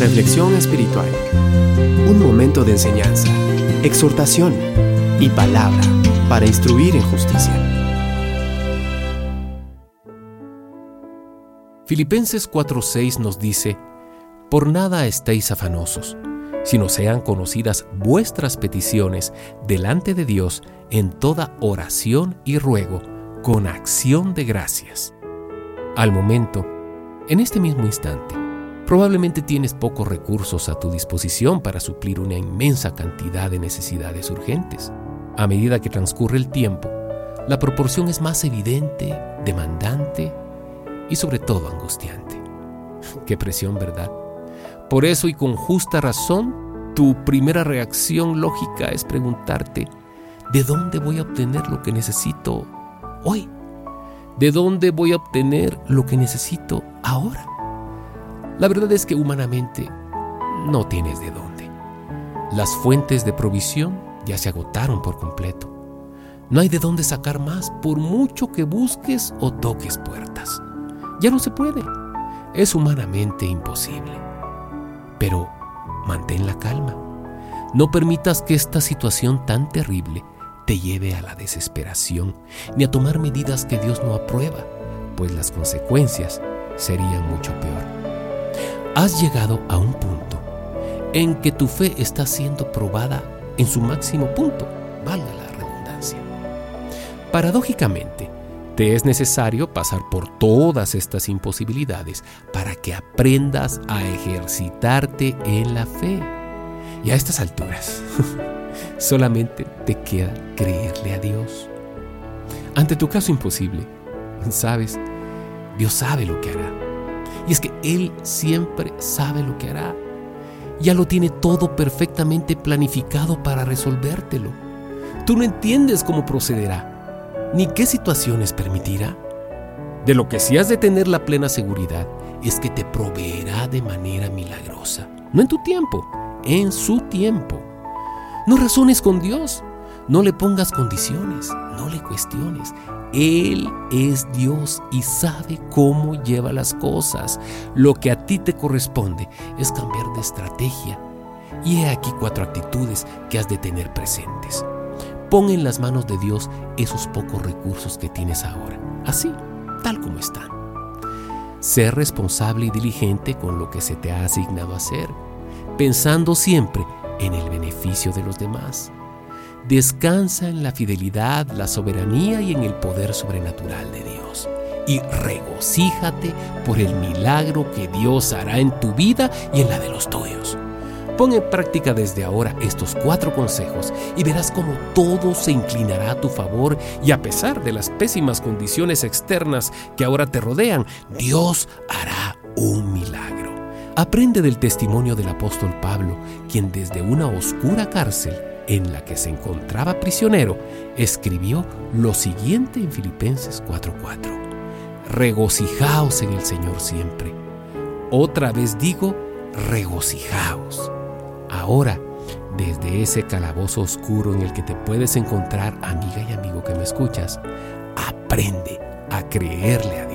Reflexión espiritual. Un momento de enseñanza, exhortación y palabra para instruir en justicia. Filipenses 4:6 nos dice, Por nada estéis afanosos, sino sean conocidas vuestras peticiones delante de Dios en toda oración y ruego, con acción de gracias. Al momento, en este mismo instante, probablemente tienes pocos recursos a tu disposición para suplir una inmensa cantidad de necesidades urgentes. A medida que transcurre el tiempo, la proporción es más evidente, demandante y sobre todo angustiante. Qué presión, ¿verdad? Por eso y con justa razón, tu primera reacción lógica es preguntarte, ¿de dónde voy a obtener lo que necesito hoy? ¿De dónde voy a obtener lo que necesito ahora? La verdad es que humanamente no tienes de dónde. Las fuentes de provisión ya se agotaron por completo. No hay de dónde sacar más por mucho que busques o toques puertas. Ya no se puede. Es humanamente imposible. Pero mantén la calma. No permitas que esta situación tan terrible te lleve a la desesperación ni a tomar medidas que Dios no aprueba, pues las consecuencias serían mucho peor. Has llegado a un punto en que tu fe está siendo probada en su máximo punto, valga la redundancia. Paradójicamente, te es necesario pasar por todas estas imposibilidades para que aprendas a ejercitarte en la fe. Y a estas alturas, Solamente te queda creerle a Dios. Ante tu caso imposible, sabes, Dios sabe lo que hará. Y es que Él siempre sabe lo que hará. Ya lo tiene todo perfectamente planificado para resolvértelo. Tú no entiendes cómo procederá, ni qué situaciones permitirá. De lo que sí has de tener la plena seguridad es que te proveerá de manera milagrosa. No en tu tiempo, en su tiempo. No razones con Dios. No le pongas condiciones, no le cuestiones. Él es Dios y sabe cómo lleva las cosas. Lo que a ti te corresponde es cambiar de estrategia. Y he aquí cuatro actitudes que has de tener presentes. Pon en las manos de Dios esos pocos recursos que tienes ahora, así, tal como están. Sé responsable y diligente con lo que se te ha asignado hacer, pensando siempre en el beneficio de los demás. Descansa en la fidelidad, la soberanía y en el poder sobrenatural de Dios. Y regocíjate por el milagro que Dios hará en tu vida y en la de los tuyos. Pon en práctica desde ahora estos cuatro consejos y verás cómo todo se inclinará a tu favor y a pesar de las pésimas condiciones externas que ahora te rodean, Dios hará un milagro. Aprende del testimonio del apóstol Pablo, quien desde una oscura cárcel en la que se encontraba prisionero, escribió lo siguiente en Filipenses 4:4. Regocijaos en el Señor siempre. Otra vez digo, regocijaos. Ahora, desde ese calabozo oscuro en el que te puedes encontrar, amiga y amigo que me escuchas, aprende a creerle a